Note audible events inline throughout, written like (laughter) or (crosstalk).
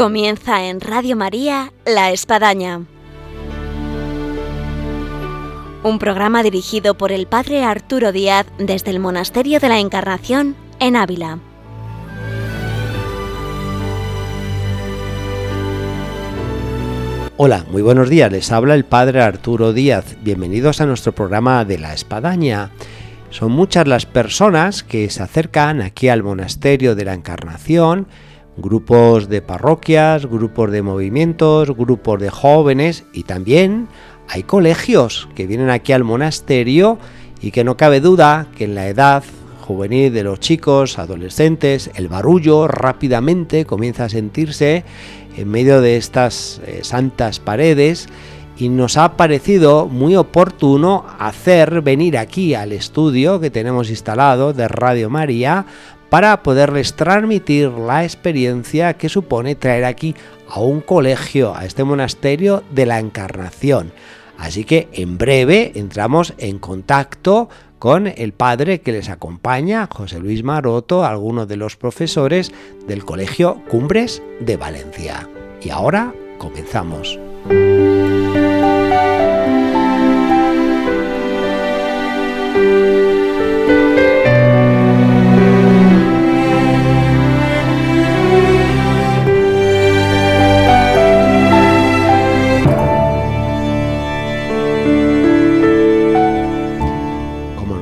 Comienza en Radio María La Espadaña. Un programa dirigido por el Padre Arturo Díaz desde el Monasterio de la Encarnación en Ávila. Hola, muy buenos días, les habla el Padre Arturo Díaz. Bienvenidos a nuestro programa de La Espadaña. Son muchas las personas que se acercan aquí al Monasterio de la Encarnación, grupos de parroquias, grupos de movimientos, grupos de jóvenes y también hay colegios que vienen aquí al monasterio y que no cabe duda que en la edad juvenil de los chicos, adolescentes, el barullo rápidamente comienza a sentirse en medio de estas eh, santas paredes y nos ha parecido muy oportuno hacer venir aquí al estudio que tenemos instalado de Radio María para poderles transmitir la experiencia que supone traer aquí a un colegio, a este monasterio de la Encarnación. Así que en breve entramos en contacto con el padre que les acompaña, José Luis Maroto, algunos de los profesores del Colegio Cumbres de Valencia. Y ahora comenzamos.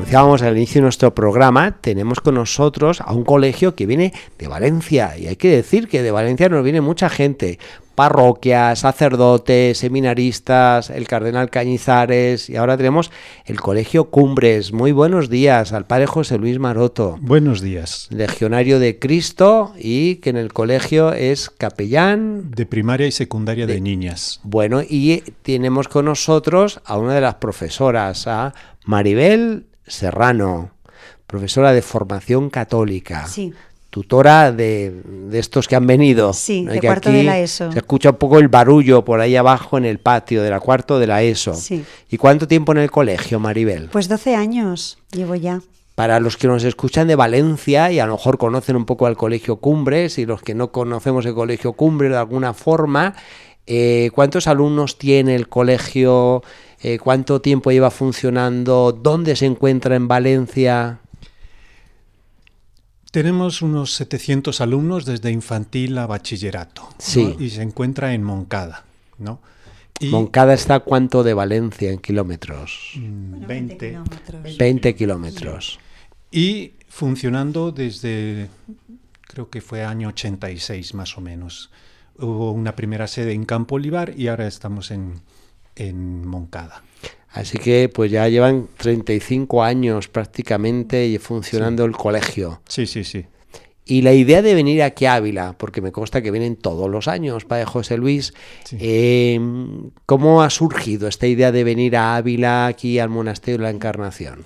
Anunciábamos al inicio de nuestro programa, tenemos con nosotros a un colegio que viene de Valencia. Y hay que decir que de Valencia nos viene mucha gente parroquias, sacerdotes, seminaristas, el cardenal Cañizares y ahora tenemos el Colegio Cumbres. Muy buenos días al padre José Luis Maroto. Buenos días. Legionario de Cristo y que en el colegio es capellán. De primaria y secundaria de, de niñas. Bueno, y tenemos con nosotros a una de las profesoras, a Maribel Serrano, profesora de formación católica. Sí tutora de, de, estos que han venido. Sí, ¿no? de que cuarto aquí de la ESO. Se escucha un poco el barullo por ahí abajo en el patio de la cuarto de la ESO. Sí. ¿Y cuánto tiempo en el colegio, Maribel? Pues 12 años llevo ya. Para los que nos escuchan de Valencia y a lo mejor conocen un poco al Colegio Cumbres y los que no conocemos el Colegio Cumbres de alguna forma, eh, ¿cuántos alumnos tiene el colegio? Eh, ¿Cuánto tiempo lleva funcionando? ¿Dónde se encuentra en Valencia? Tenemos unos 700 alumnos desde infantil a bachillerato. Sí. ¿no? Y se encuentra en Moncada. ¿no? Y Moncada está a cuánto de Valencia en kilómetros? Bueno, 20, 20, kilómetros. 20 kilómetros. Sí. Y funcionando desde, creo que fue año 86 más o menos. Hubo una primera sede en Campo Olivar y ahora estamos en, en Moncada. Así que pues ya llevan 35 años prácticamente funcionando sí. el colegio. Sí, sí, sí. Y la idea de venir aquí a Ávila, porque me consta que vienen todos los años, Padre José Luis, sí. eh, ¿cómo ha surgido esta idea de venir a Ávila, aquí al Monasterio de la Encarnación?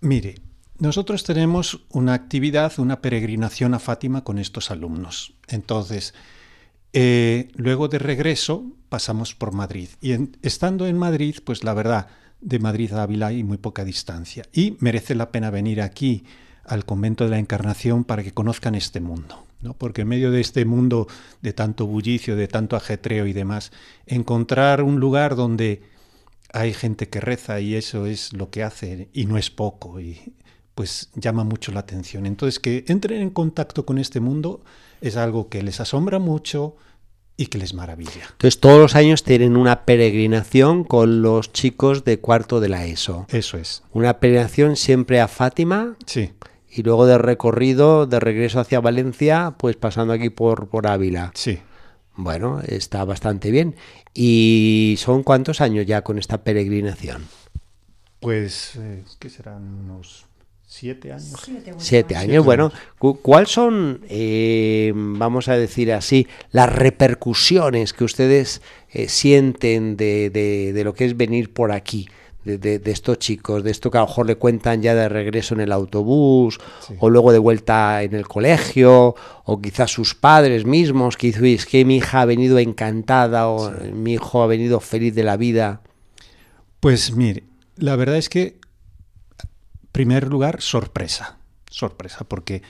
Mire, nosotros tenemos una actividad, una peregrinación a Fátima con estos alumnos. Entonces, eh, luego de regreso pasamos por Madrid y estando en Madrid, pues la verdad, de Madrid a Ávila hay muy poca distancia y merece la pena venir aquí al convento de la Encarnación para que conozcan este mundo. ¿no? Porque en medio de este mundo de tanto bullicio, de tanto ajetreo y demás, encontrar un lugar donde hay gente que reza y eso es lo que hace y no es poco pues llama mucho la atención. Entonces que entren en contacto con este mundo es algo que les asombra mucho y que les maravilla. Entonces todos los años tienen una peregrinación con los chicos de cuarto de la ESO. Eso es. Una peregrinación siempre a Fátima. Sí. Y luego de recorrido, de regreso hacia Valencia, pues pasando aquí por, por Ávila. Sí. Bueno, está bastante bien. ¿Y son cuántos años ya con esta peregrinación? Pues, eh, ¿qué serán? Unos siete años. Siete, siete años. Bueno, ¿cuáles son, eh, vamos a decir así, las repercusiones que ustedes eh, sienten de, de, de, lo que es venir por aquí? De, de, de, estos chicos, de esto que a lo mejor le cuentan ya de regreso en el autobús, sí. o luego de vuelta en el colegio, o quizás sus padres mismos, que dices que mi hija ha venido encantada, o sí. mi hijo ha venido feliz de la vida. Pues mire, la verdad es que primer lugar, sorpresa. Sorpresa, porque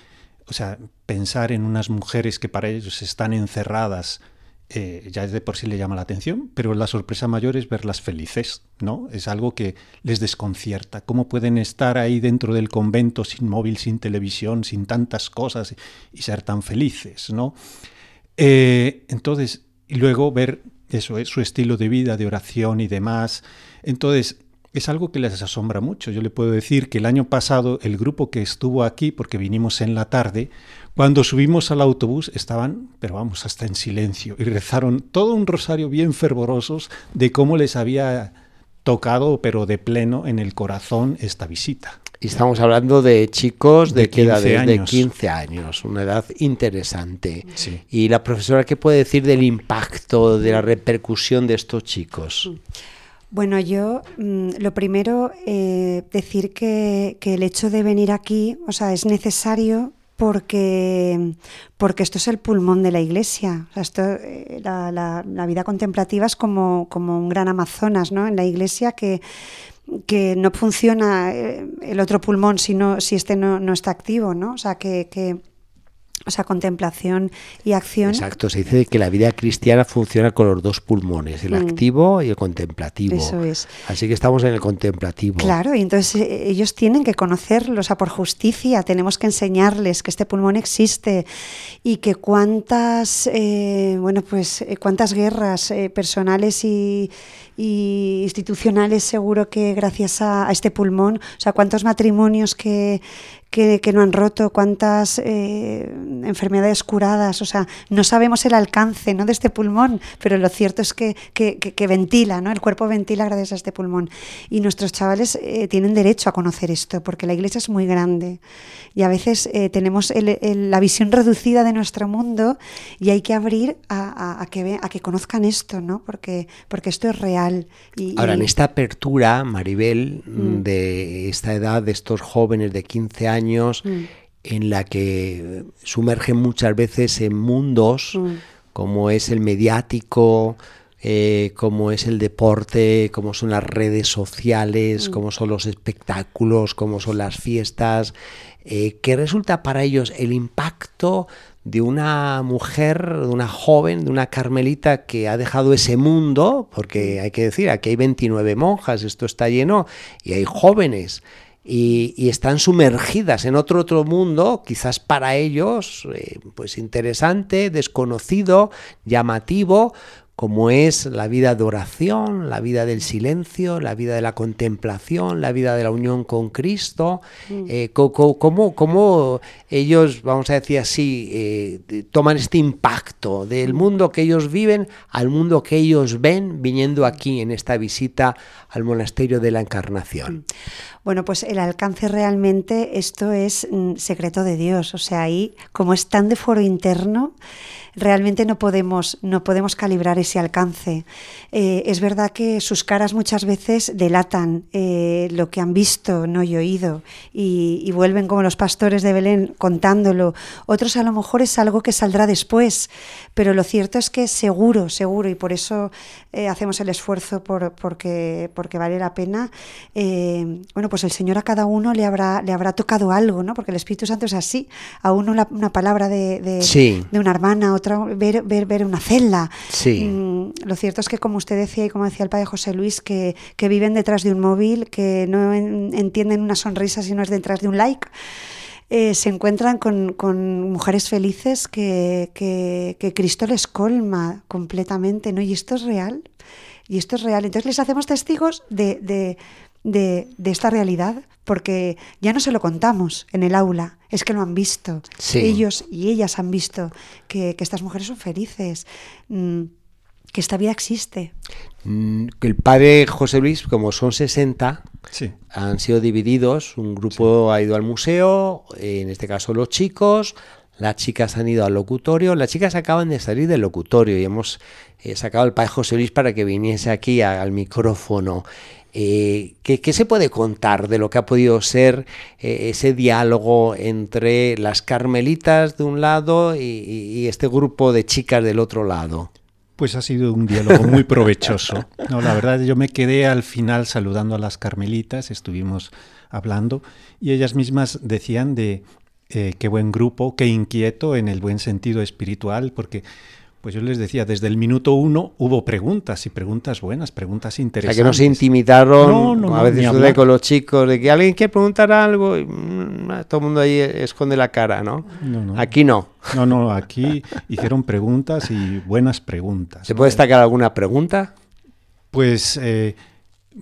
o sea, pensar en unas mujeres que para ellos están encerradas, eh, ya de por sí le llama la atención, pero la sorpresa mayor es verlas felices, ¿no? Es algo que les desconcierta. ¿Cómo pueden estar ahí dentro del convento sin móvil, sin televisión, sin tantas cosas y ser tan felices, ¿no? Eh, entonces, y luego ver eso, es su estilo de vida, de oración y demás. Entonces, es algo que les asombra mucho. Yo le puedo decir que el año pasado el grupo que estuvo aquí, porque vinimos en la tarde, cuando subimos al autobús estaban, pero vamos, hasta en silencio y rezaron todo un rosario bien fervorosos de cómo les había tocado, pero de pleno en el corazón esta visita. Y estamos hablando de chicos de, qué edad, de 15 años, una edad interesante. Y la profesora, ¿qué puede decir del impacto, de la repercusión de estos chicos? Bueno, yo mm, lo primero, eh, decir que, que, el hecho de venir aquí, o sea, es necesario porque, porque esto es el pulmón de la iglesia. esto, eh, la, la, vida contemplativa es como, como un gran Amazonas ¿no? en la iglesia que, que no funciona eh, el otro pulmón si, si este no, no está activo. ¿no? O sea, que o sea, contemplación y acción. Exacto, se dice que la vida cristiana funciona con los dos pulmones, el mm. activo y el contemplativo. Eso es. Así que estamos en el contemplativo. Claro, y entonces eh, ellos tienen que conocerlo, o sea, por justicia tenemos que enseñarles que este pulmón existe y que cuántas, eh, bueno, pues eh, cuántas guerras personales y, institucionales seguro que gracias a, a este pulmón, o sea, cuántos matrimonios que que, no han roto, cuántas eh, enfermedades curadas, o sea, no sabemos el alcance ¿no? de este pulmón, pero lo cierto es que, que, ventila, ¿no? el cuerpo ventila gracias a este pulmón. Y nuestros chavales eh, tienen derecho a conocer esto, porque la iglesia es muy grande y a veces eh, tenemos la visión reducida de nuestro mundo y hay que abrir a, que, a que conozcan esto, ¿no? porque, porque esto es real. Y, Ahora, en esta apertura, Maribel, mm. de esta edad, de estos jóvenes de 15 años, años mm. en la que sumergen muchas veces en mundos mm. como es el mediático, eh, como es el deporte, como son las redes sociales, mm. como son los espectáculos, como son las fiestas, eh, que resulta para ellos el impacto de una mujer, de una joven, de una carmelita que ha dejado ese mundo, porque hay que decir, aquí hay 29 monjas, esto está lleno, y hay jóvenes y, están sumergidas en otro otro mundo, quizás para ellos, eh, pues interesante, desconocido, llamativo, como es la vida de oración, la vida del silencio, la vida de la contemplación, la vida de la unión con Cristo, mm. eh, cómo, ellos, vamos a decir así, eh, toman este impacto del mundo que ellos viven al mundo que ellos ven viniendo aquí en esta visita al monasterio de la Encarnación. Mm. Bueno, pues el alcance realmente, esto es mm, secreto de Dios, o sea, ahí como es tan de foro interno, realmente no podemos, no podemos calibrar ese alcance. Eh, es verdad que sus caras muchas veces delatan eh, lo que han visto, no y oído, y, vuelven como los pastores de Belén contándolo. Otros a lo mejor es algo que saldrá después, pero lo cierto es que seguro, seguro, y por eso eh, hacemos el esfuerzo por, porque, porque vale la pena. bueno, pues el Señor a cada uno le habrá, le habrá tocado algo, ¿no? Porque el Espíritu Santo es así. A uno una palabra de, de, de una hermana, otra ver, ver, ver una celda. Sí. Mm, lo cierto es que, como usted decía y como decía el padre José Luis, que, que viven detrás de un móvil, que no entienden una sonrisa si no es detrás de un like. Eh, se encuentran con, con mujeres felices que, que, que, Cristo les colma completamente, ¿no? Y esto es real, y esto es real. Entonces les hacemos testigos de, de, de, de esta realidad, porque ya no se lo contamos en el aula, es que lo han visto. Ellos y ellas han visto que, estas mujeres son felices, mm, que esta vida existe. Mm, el padre José Luis, como son 60, han sido divididos. Un grupo ha ido al museo, en este caso los chicos, las chicas han ido al locutorio, las chicas acaban de salir del locutorio y hemos eh, sacado al padre José Luis para que viniese aquí al micrófono. Eh, ¿qué, se puede contar de lo que ha podido ser eh, ese diálogo entre las carmelitas de un lado y, este grupo de chicas del otro lado? Pues ha sido un diálogo muy provechoso. (laughs) No, la verdad, yo me quedé al final saludando a las carmelitas, estuvimos hablando y ellas mismas decían de eh, qué buen grupo, qué inquieto en el buen sentido espiritual, porque pues yo les decía, desde el minuto uno hubo preguntas y preguntas buenas, preguntas interesantes. O sea, que no se intimidaron, a veces sucede con los chicos, de que alguien quiere preguntar algo y mm, todo el mundo ahí esconde la cara, ¿no? Aquí no. No, no, aquí hicieron preguntas y buenas preguntas. ¿Se puede destacar alguna pregunta? Pues... Eh,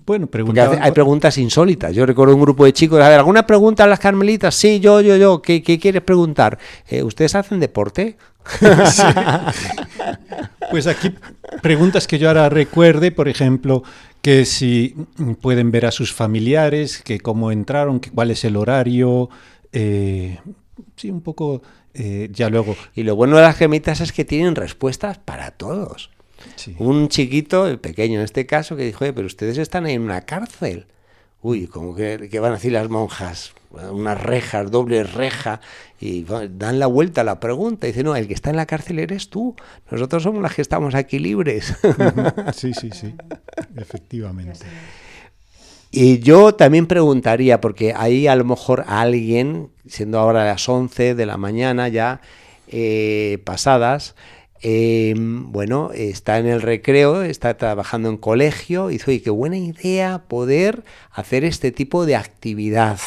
bueno, preguntaban... hay preguntas insólitas. Yo recuerdo un grupo de chicos, a ver, ¿alguna pregunta a las carmelitas? Sí, yo, yo, yo. ¿Qué, quieres preguntar? Eh, ¿Ustedes hacen deporte? (laughs) Pues aquí preguntas que yo ahora recuerde, por ejemplo, que si pueden ver a sus familiares, que cómo entraron, que cuál es el horario, eh, sí, un poco eh, ya luego. Y lo bueno de las gemitas es que tienen respuestas para todos. Un chiquito, el pequeño en este caso, que dijo, Oye, pero ustedes están en una cárcel. Uy, como que, van a decir las monjas, unas rejas, doble reja, y dan la vuelta a la pregunta. Y dice, no, el que está en la cárcel eres tú. Nosotros somos las que estamos aquí libres. Sí, sí, sí, (laughs) efectivamente. Y yo también preguntaría, porque ahí a lo mejor alguien, siendo ahora las 11 de la mañana ya eh, pasadas, Em, bueno, está en el recreo, está trabajando en colegio, y dice, oye, qué buena idea poder hacer este tipo de actividad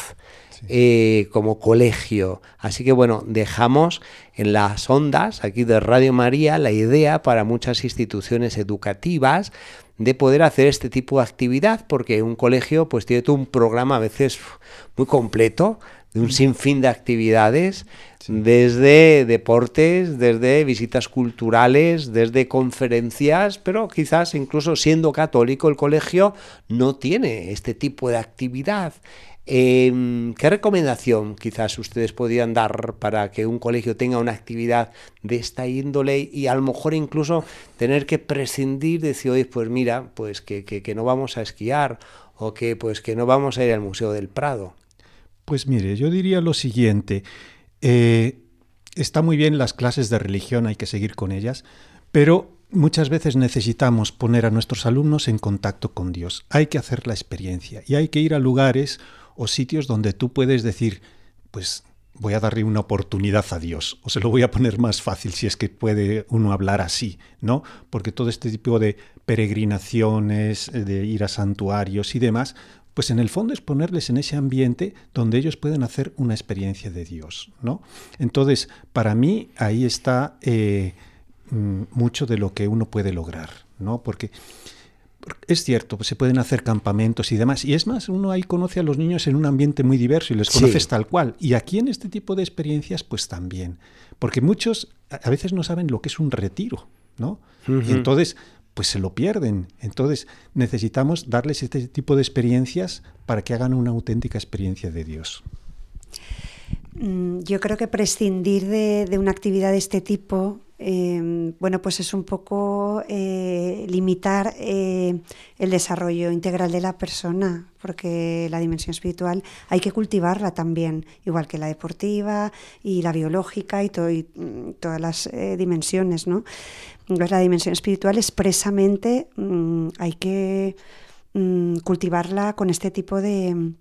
eh, como colegio. Así que bueno, dejamos en las ondas aquí de Radio María la idea para muchas instituciones educativas de poder hacer este tipo de actividad, porque un colegio pues tiene todo un programa a veces muy completo, de un sinfín de actividades desde deportes, desde visitas culturales, desde conferencias, pero quizás incluso siendo católico el colegio no tiene este tipo de actividad. Em, ¿Qué recomendación quizás ustedes podrían dar para que un colegio tenga una actividad de esta índole y a lo mejor incluso tener que prescindir, decir, oye, pues mira, pues que, que no vamos a esquiar o que pues que no vamos a ir al Museo del Prado? Pues mire, yo diría lo siguiente. Eh, está muy bien las clases de religión, hay que seguir con ellas, pero muchas veces necesitamos poner a nuestros alumnos en contacto con Dios. Hay que hacer la experiencia y hay que ir a lugares o sitios donde tú puedes decir, pues voy a darle una oportunidad a Dios, o se lo voy a poner más fácil si es que puede uno hablar así, ¿no? Porque todo este tipo de peregrinaciones, de ir a santuarios y demás, pues en el fondo es ponerles en ese ambiente donde ellos pueden hacer una experiencia de Dios, ¿no? Entonces, para mí ahí está eh, mm, mucho de lo que uno puede lograr, ¿no? Porque es cierto, pues se pueden hacer campamentos y demás. Y es más, uno ahí conoce a los niños en un ambiente muy diverso y les conoces tal cual. Y aquí en este tipo de experiencias, pues también. Porque muchos a veces no saben lo que es un retiro, ¿no? Y entonces, pues se lo pierden. Entonces necesitamos darles este tipo de experiencias para que hagan una auténtica experiencia de Dios. Mm, yo creo que prescindir de, una actividad de este tipo, em, bueno, pues es un poco eh, limitar eh, el desarrollo integral de la persona, porque la dimensión espiritual hay que cultivarla también, igual que la deportiva y la biológica y, mm, todas las eh, dimensiones, ¿no? la dimensión espiritual expresamente mm, hay que mm, cultivarla con este tipo de,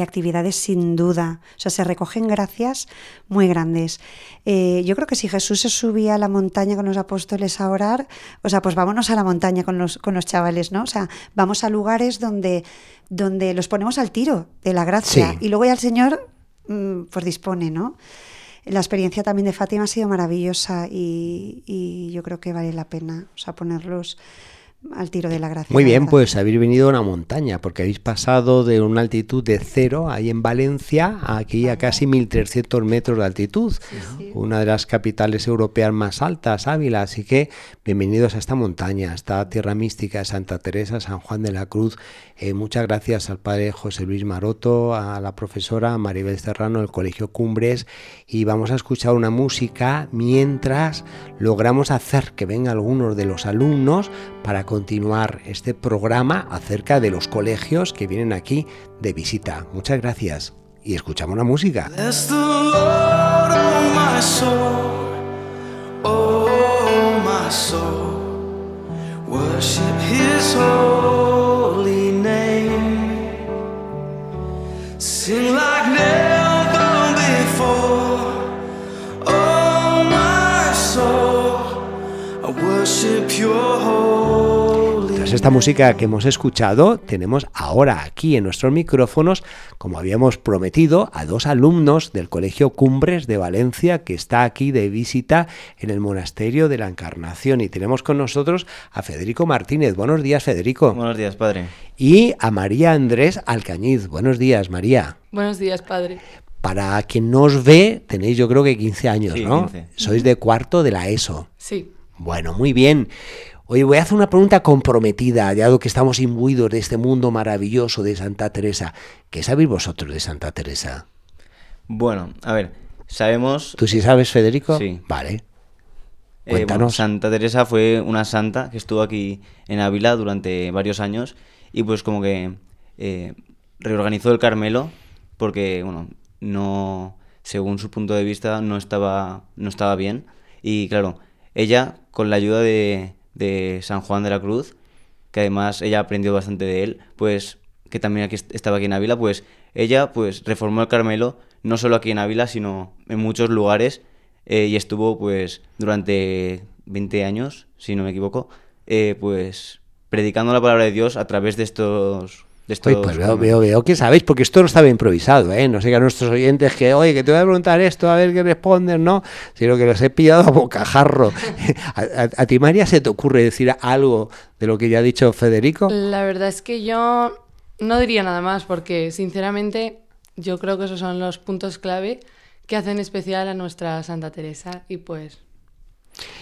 actividades sin duda. O sea, se recogen gracias muy grandes. Eh, yo creo que si Jesús se subía a la montaña con los apóstoles a orar, o sea, pues vámonos a la montaña con los, con los chavales, ¿no? O sea, vamos a lugares donde, donde los ponemos al tiro de la gracia y luego ya el Señor mm, pues dispone, ¿no? la experiencia también de Fátima ha sido maravillosa y, yo creo que vale la pena o sea, ponerlos al tiro de la gracia. Muy bien, pues habéis venido a una montaña, porque habéis pasado de una altitud de cero, ahí en Valencia, aquí a casi 1.300 metros de altitud, una de las capitales europeas más altas, Ávila, así que bienvenidos a esta montaña, esta tierra mística Santa Teresa, San Juan de la Cruz. Eh, muchas gracias al padre José Luis Maroto, a la profesora Maribel Serrano del Colegio Cumbres, y vamos a escuchar una música mientras logramos hacer que vengan algunos de los alumnos para continuar este programa acerca de los colegios que vienen aquí de visita. Muchas gracias y escuchamos la música. my soul. Worship his holy name. Sing like never before. Oh, my soul, I worship your holy Tras esta música que hemos escuchado, tenemos ahora aquí en nuestros micrófonos, como habíamos prometido, a dos alumnos del Colegio Cumbres de Valencia que está aquí de visita en el Monasterio de la Encarnación. Y tenemos con nosotros a Federico Martínez. Buenos días, Federico. Buenos días, padre. Y a María Andrés Alcañiz. Buenos días, María. Buenos días, padre. Para quien no os ve, tenéis yo creo que 15 años, Sí, ¿no? 15. Sois de cuarto de la ESO. Sí. Bueno, muy bien. Oye, voy a hacer una pregunta comprometida, dado que estamos imbuidos de este mundo maravilloso de Santa Teresa. ¿Qué sabéis vosotros de Santa Teresa? Bueno, a ver, sabemos... ¿Tú sí sabes, Federico? Sí. Vale. eh, bueno. Santa Teresa fue una santa que estuvo aquí en Ávila durante varios años y pues como que eh, reorganizó el Carmelo porque, bueno, no, según su punto de vista, no estaba, no estaba bien. Y claro, ella, con la ayuda de, de San Juan de la Cruz, que además ella aprendió bastante de él, pues que también aquí est- estaba aquí en Ávila, pues ella pues reformó el Carmelo no solo aquí en Ávila, sino en muchos lugares eh, y estuvo pues durante 20 años, si no me equivoco, eh, pues predicando la palabra de Dios a través de estos... De estos Oye, pues veo, veo, veo que sabéis, porque esto no estaba improvisado, ¿eh? No sé que a nuestros oyentes que, oye, que te voy a preguntar esto, a ver qué respondes, ¿no? Sino que los he pillado a bocajarro. (laughs) (laughs) ¿A, a- a ti, María, se te ocurre decir algo de lo que ya ha dicho Federico? La verdad es que yo no diría nada más porque, sinceramente, yo creo que esos son los puntos clave que hacen especial a nuestra Santa Teresa y pues...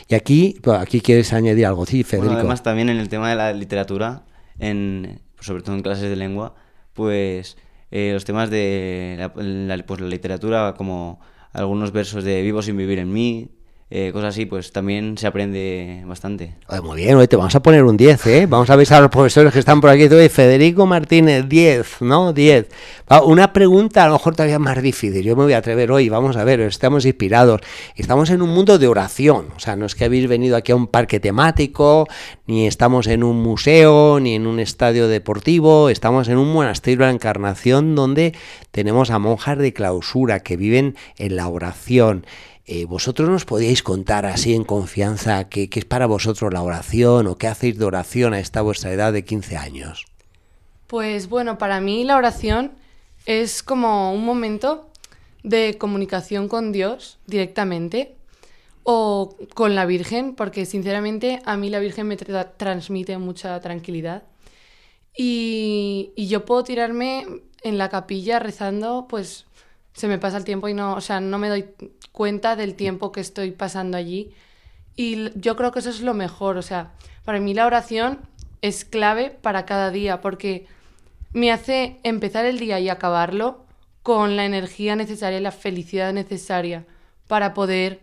Y aquí, pues, aquí quieres añadir algo, sí, Bueno, Federico. además también en el tema de la literatura, en, pues, sobre todo en clases de lengua, pues eh, los temas de la, la- pues, la literatura, como algunos versos de Vivo sin vivir en mí, eh, cosas así, pues también se aprende bastante. Muy bien, oye, te vamos a poner un 10, ¿eh? Vamos a avisar a los profesores que están por aquí. Oye, Federico Martínez, 10, ¿no? 10. Va, una pregunta a lo mejor todavía más difícil. Yo me voy a atrever hoy, vamos a ver, estamos inspirados. Estamos en un mundo de oración. O sea, no es que habéis venido aquí a un parque temático, ni estamos en un museo, ni en un estadio deportivo. Estamos en un monasterio de la Encarnación donde tenemos a monjas de clausura que viven en la oración. Eh, ¿Vosotros nos podíais contar así en confianza qué, qué es para vosotros la oración o qué hacéis de oración a esta vuestra edad de 15 años? Pues bueno, para mí la oración es como un momento de comunicación con Dios directamente o con la Virgen, porque sinceramente a mí la Virgen me tra- transmite mucha tranquilidad. Y yo puedo tirarme en la capilla rezando, pues se me pasa el tiempo y no, o sea, no me doy cuenta del tiempo que estoy pasando allí. Y yo creo que eso es lo mejor, o sea, para mí la oración es clave para cada día porque me hace empezar el día y acabarlo con la energía necesaria y la felicidad necesaria para poder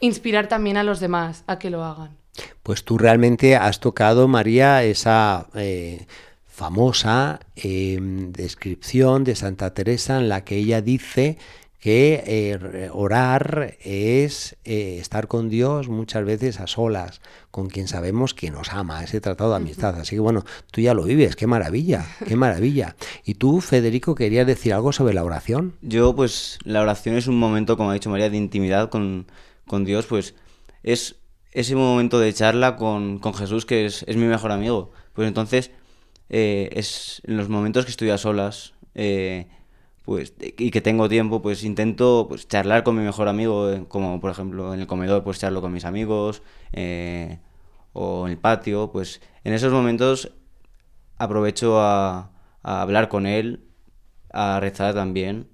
inspirar también a los demás a que lo hagan. Pues tú realmente has tocado, María, esa eh, famosa eh, descripción de Santa Teresa en la que ella dice que eh, orar es eh, estar con Dios muchas veces a solas, con quien sabemos que nos ama, ese tratado de amistad. Así que bueno, tú ya lo vives, qué maravilla, qué maravilla. Y tú, Federico, querías decir algo sobre la oración. Yo, pues, la oración es un momento, como ha dicho María, de intimidad con, con Dios, pues es ese momento de charla con, con Jesús, que es, es mi mejor amigo. Pues entonces, eh, es en los momentos que estoy a solas, eh, pues, y que tengo tiempo, pues intento pues, charlar con mi mejor amigo, eh, como por ejemplo en el comedor, pues charlo con mis amigos, o en el patio, pues en esos momentos aprovecho a, hablar con él, a rezar también.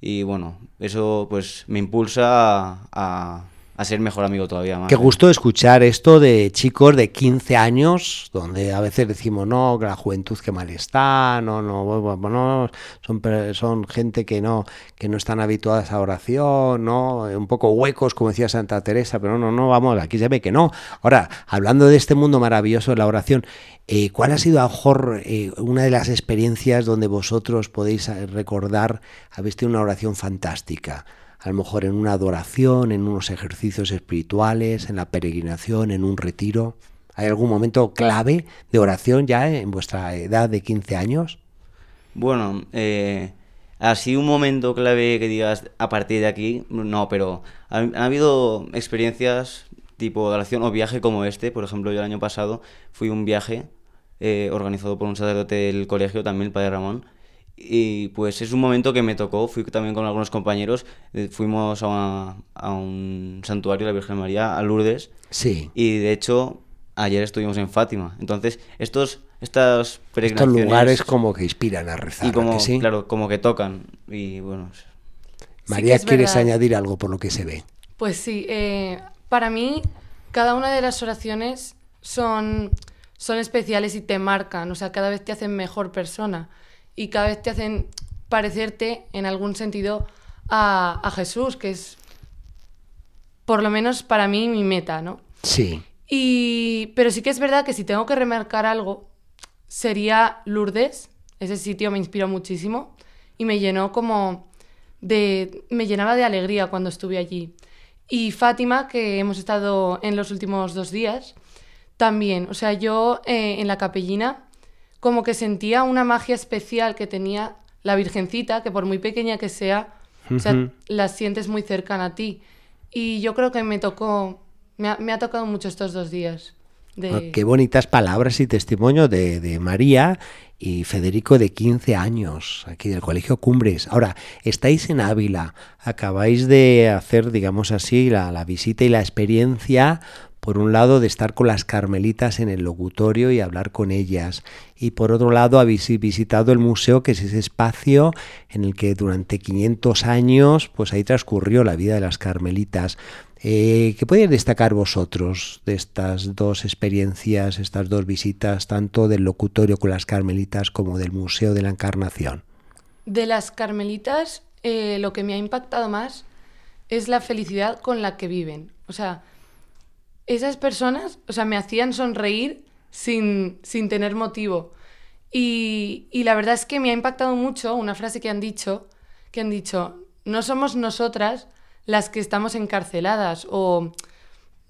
Y bueno, eso pues me impulsa a- a ser mejor amigo todavía más. Qué gusto escuchar esto de chicos de 15 años, donde a veces decimos, no, que la juventud que mal está, no, no, bueno, no, son, son gente que no, que no están habituadas a oración, ¿no? Un poco huecos, como decía Santa Teresa, pero no, no, vamos, aquí se ve que no. Ahora, hablando de este mundo maravilloso de la oración, eh, ¿cuál ha sido a lo mejor eh, una de las experiencias donde vosotros podéis recordar, habéis tenido una oración fantástica? A lo mejor en una adoración, en unos ejercicios espirituales, en la peregrinación, en un retiro. ¿Hay algún momento clave de oración ya en vuestra edad de 15 años? Bueno, eh, así un momento clave que digas a partir de aquí, no, pero ha, ha habido experiencias tipo oración o viaje como este. Por ejemplo, yo el año pasado fui un viaje eh, organizado por un sacerdote del colegio, también el padre Ramón. Y pues es un momento que me tocó, fui también con algunos compañeros, eh, fuimos a, a un santuario de la Virgen María, a Lourdes. Sí. Y de hecho, ayer estuvimos en Fátima. Entonces, estos, estas Estos lugares como que inspiran a rezar. Y ¿a como, que sí? claro, como que tocan. Y bueno, María, es ¿quieres verdad. añadir algo por lo que se ve? Pues sí, eh, para mí cada una de las oraciones son, son especiales y te marcan, o sea, cada vez te hacen mejor persona y cada vez te hacen parecerte en algún sentido a, a Jesús, que es por lo menos para mí mi meta, ¿no? Sí. Y, pero sí que es verdad que si tengo que remarcar algo, sería Lourdes. Ese sitio me inspiró muchísimo y me llenó como de... me llenaba de alegría cuando estuve allí. Y Fátima, que hemos estado en los últimos dos días, también. O sea, yo eh, en la capellina como que sentía una magia especial que tenía la Virgencita, que por muy pequeña que sea, o sea, Ujú. la sientes muy cercana a ti. Y yo creo que me tocó, me ha, me ha tocado mucho estos dos días. De... Ah, Qué bonitas palabras y testimonio de, de María y Federico de 15 años, aquí del Colegio Cumbres. Ahora, estáis en Ávila, acabáis de hacer, digamos así, la, la visita y la experiencia, por un lado, de estar con las carmelitas en el locutorio y hablar con ellas, y por otro lado, habéis visitado el museo, que es ese espacio en el que durante 500 años, pues ahí transcurrió la vida de las carmelitas. Eh, ¿Qué podéis destacar vosotros de estas dos experiencias, estas dos visitas, tanto del locutorio con las carmelitas como del Museo de la Encarnación? De las carmelitas, eh, lo que me ha impactado más es la felicidad con la que viven. O sea, esas personas, o sea, me hacían sonreír sin, sin tener motivo. Y, y la verdad es que me ha impactado mucho una frase que han dicho, que han dicho, no somos nosotras las que estamos encarceladas o,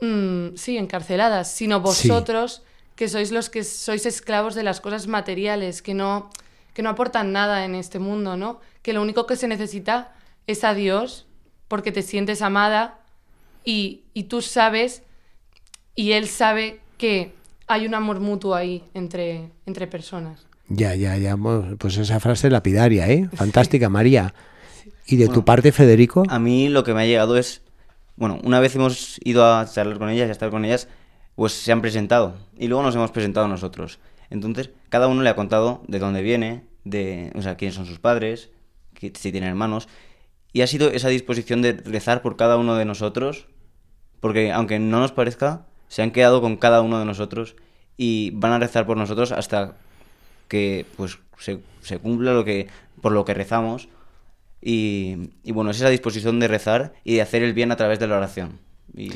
mm, sí, encarceladas, sino Sí. vosotros que sois los que sois esclavos de las cosas materiales, que no, que no aportan nada en este mundo, ¿no? Que lo único que se necesita es a Dios porque te sientes amada y, y tú sabes y Él sabe que hay un amor mutuo ahí entre, entre personas. Ya, ya, ya, pues esa frase lapidaria, ¿eh? Fantástica, María. ¿Y de tu parte, Federico? A mí lo que me ha llegado es, bueno, una vez hemos ido a charlar con ellas y a estar con ellas, pues se han presentado y luego nos hemos presentado nosotros. Entonces, cada uno le ha contado de dónde viene, de, o sea, quiénes son sus padres, que- si tienen hermanos, y ha sido esa disposición de rezar por cada uno de nosotros, porque aunque no nos parezca, se han quedado con cada uno de nosotros y van a rezar por nosotros hasta que pues se, cumpla lo que por lo que rezamos y, y bueno, es esa disposición de rezar y de hacer el bien a través de la oración. Y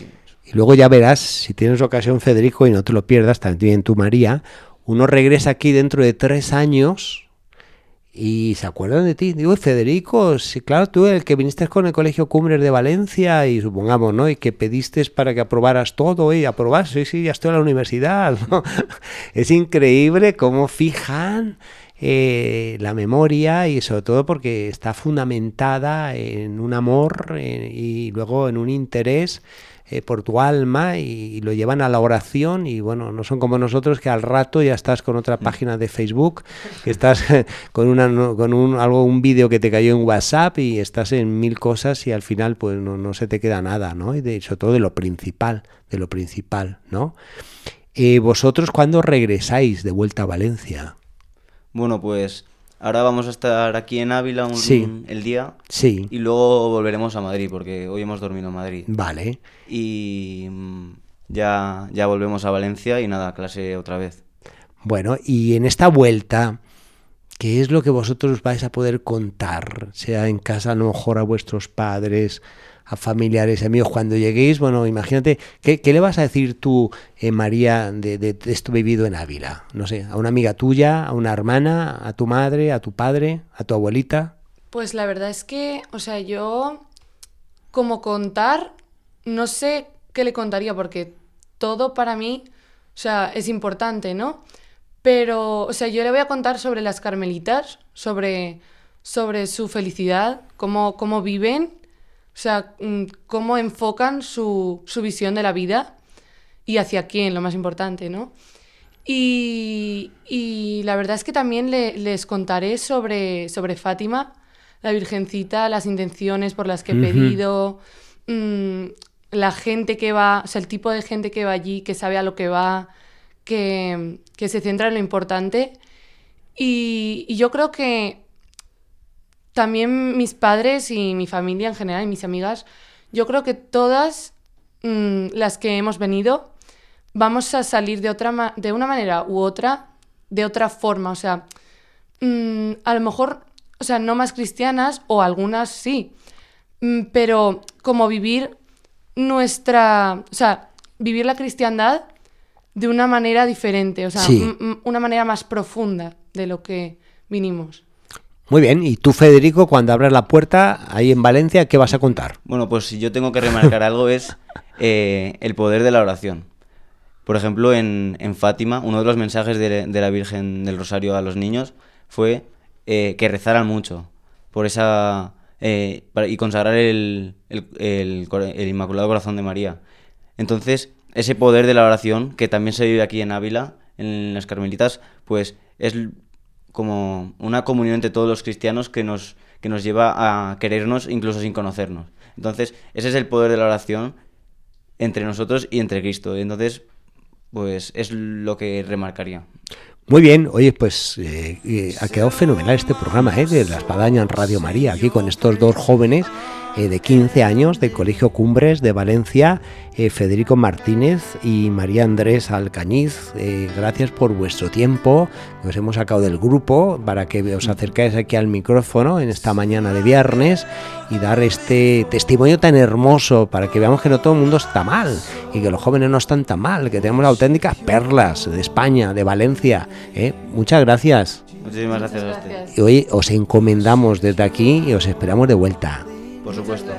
Y luego ya verás, si tienes ocasión, Federico, y no te lo pierdas, también tú, María, uno regresa aquí dentro de tres años y se acuerdan de ti. Digo, Federico, sí, claro, tú el que viniste con el Colegio Cumbres de Valencia y supongamos, ¿no? Y que pediste para que aprobaras todo y aprobar, sí, sí, ya estoy en la universidad. (laughs) Es increíble cómo fijan eh, la memoria y sobre todo porque está fundamentada en un amor eh, y luego en un interés eh, por tu alma y, lo llevan a la oración y bueno, no son como nosotros que al rato ya estás con otra página de Facebook, que estás (laughs) con una no- con un algo un vídeo que te cayó en WhatsApp y estás en mil cosas y al final pues no, no se te queda nada, ¿no? Y de, sobre todo de lo principal, de lo principal, ¿no? Eh, vosotros cuándo regresáis de vuelta a Valencia? bueno, pues ahora vamos a estar aquí en Ávila un- Sí. el día Sí, y luego volveremos a Madrid porque hoy hemos dormido en Madrid. vale. Y mm, ya, ya volvemos a Valencia y nada, clase otra vez. Bueno, y en esta vuelta, ¿qué es lo que vosotros vais a poder contar? Sea en casa, a lo mejor a vuestros padres, a familiares, amigos. Cuando lleguéis, bueno, imagínate, ¿qué, le vas a decir tú, eh, María, de, de- de esto vivido en Ávila? No sé, a una amiga tuya, a una hermana, a tu madre, a tu padre, a tu abuelita. Pues la verdad es que, o sea, yo como contar, no sé qué le contaría porque todo para mí, o sea, es importante, ¿no? Pero, o sea, yo le voy a contar sobre las carmelitas, sobre, sobre su felicidad, cómo, cómo viven, o sea, mm, cómo enfocan su, su visión de la vida. y hacia quién, lo más importante, ¿no? Y, y la verdad es que también les contaré sobre, sobre Fátima, la Virgencita, las intenciones por las que he pedido, mm, la gente que va, o sea, el tipo de gente que va allí, que sabe a lo que va, que, que se centra en lo importante. Y, y, yo creo que también mis padres y mi familia en general y mis amigas, yo creo que todas mm, las que hemos venido vamos a salir de, otra de una manera u otra, de otra forma. O sea, mm, a lo mejor, o sea, no más cristianas o algunas sí, mm, pero como vivir nuestra, o sea, vivir la cristiandad de una manera diferente, o sea, una manera más profunda de lo que vinimos. Muy bien, y tú Federico, cuando abras la puerta ahí en Valencia, ¿qué vas a contar? Bueno, pues si yo tengo que remarcar algo es eh, el poder de la oración. Por ejemplo, en, Fátima, uno de los mensajes de, la Virgen del Rosario a los niños fue eh, que rezaran mucho por esa eh, y consagrar el, Inmaculado Corazón de María. Entonces, ese poder de la oración, que también se vive aquí en Ávila, en las Carmelitas, pues es como una comunión entre todos los cristianos que nos, que nos lleva a querernos incluso sin conocernos. Entonces, ese es el poder de la oración entre nosotros y entre Cristo. Entonces, pues es lo que remarcaría. Muy bien, oye, pues eh, eh, ha quedado fenomenal este programa ¿eh? de La Espadaña en Radio María, aquí con estos dos jóvenes eh, de 15 años del Colegio Cumbres de Valencia, eh, Federico Martínez y María Andrés Alcañiz. Eh, gracias por vuestro tiempo. Nos hemos sacado del grupo para que os acercáis aquí al micrófono en esta mañana de viernes y dar este testimonio tan hermoso para que veamos que no todo el mundo está mal y que los jóvenes no están tan mal, que tenemos auténticas perlas de España, de Valencia. Muchas gracias. Muchísimas gracias a usted. Y hoy os encomendamos desde aquí y os esperamos de vuelta por supuesto.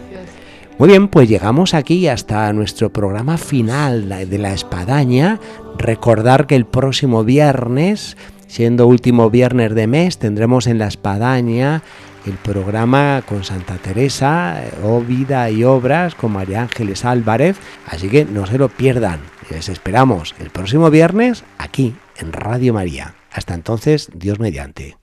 Muy bien, pues llegamos aquí hasta nuestro programa final de la espadaña. Recordar que el próximo viernes, siendo último viernes de mes, tendremos en la espadaña el programa con Santa Teresa, o Vida y Obras con María Ángeles Álvarez. Así que no se lo pierdan. Les esperamos el próximo viernes aquí en Radio María. Hasta entonces, Dios mediante.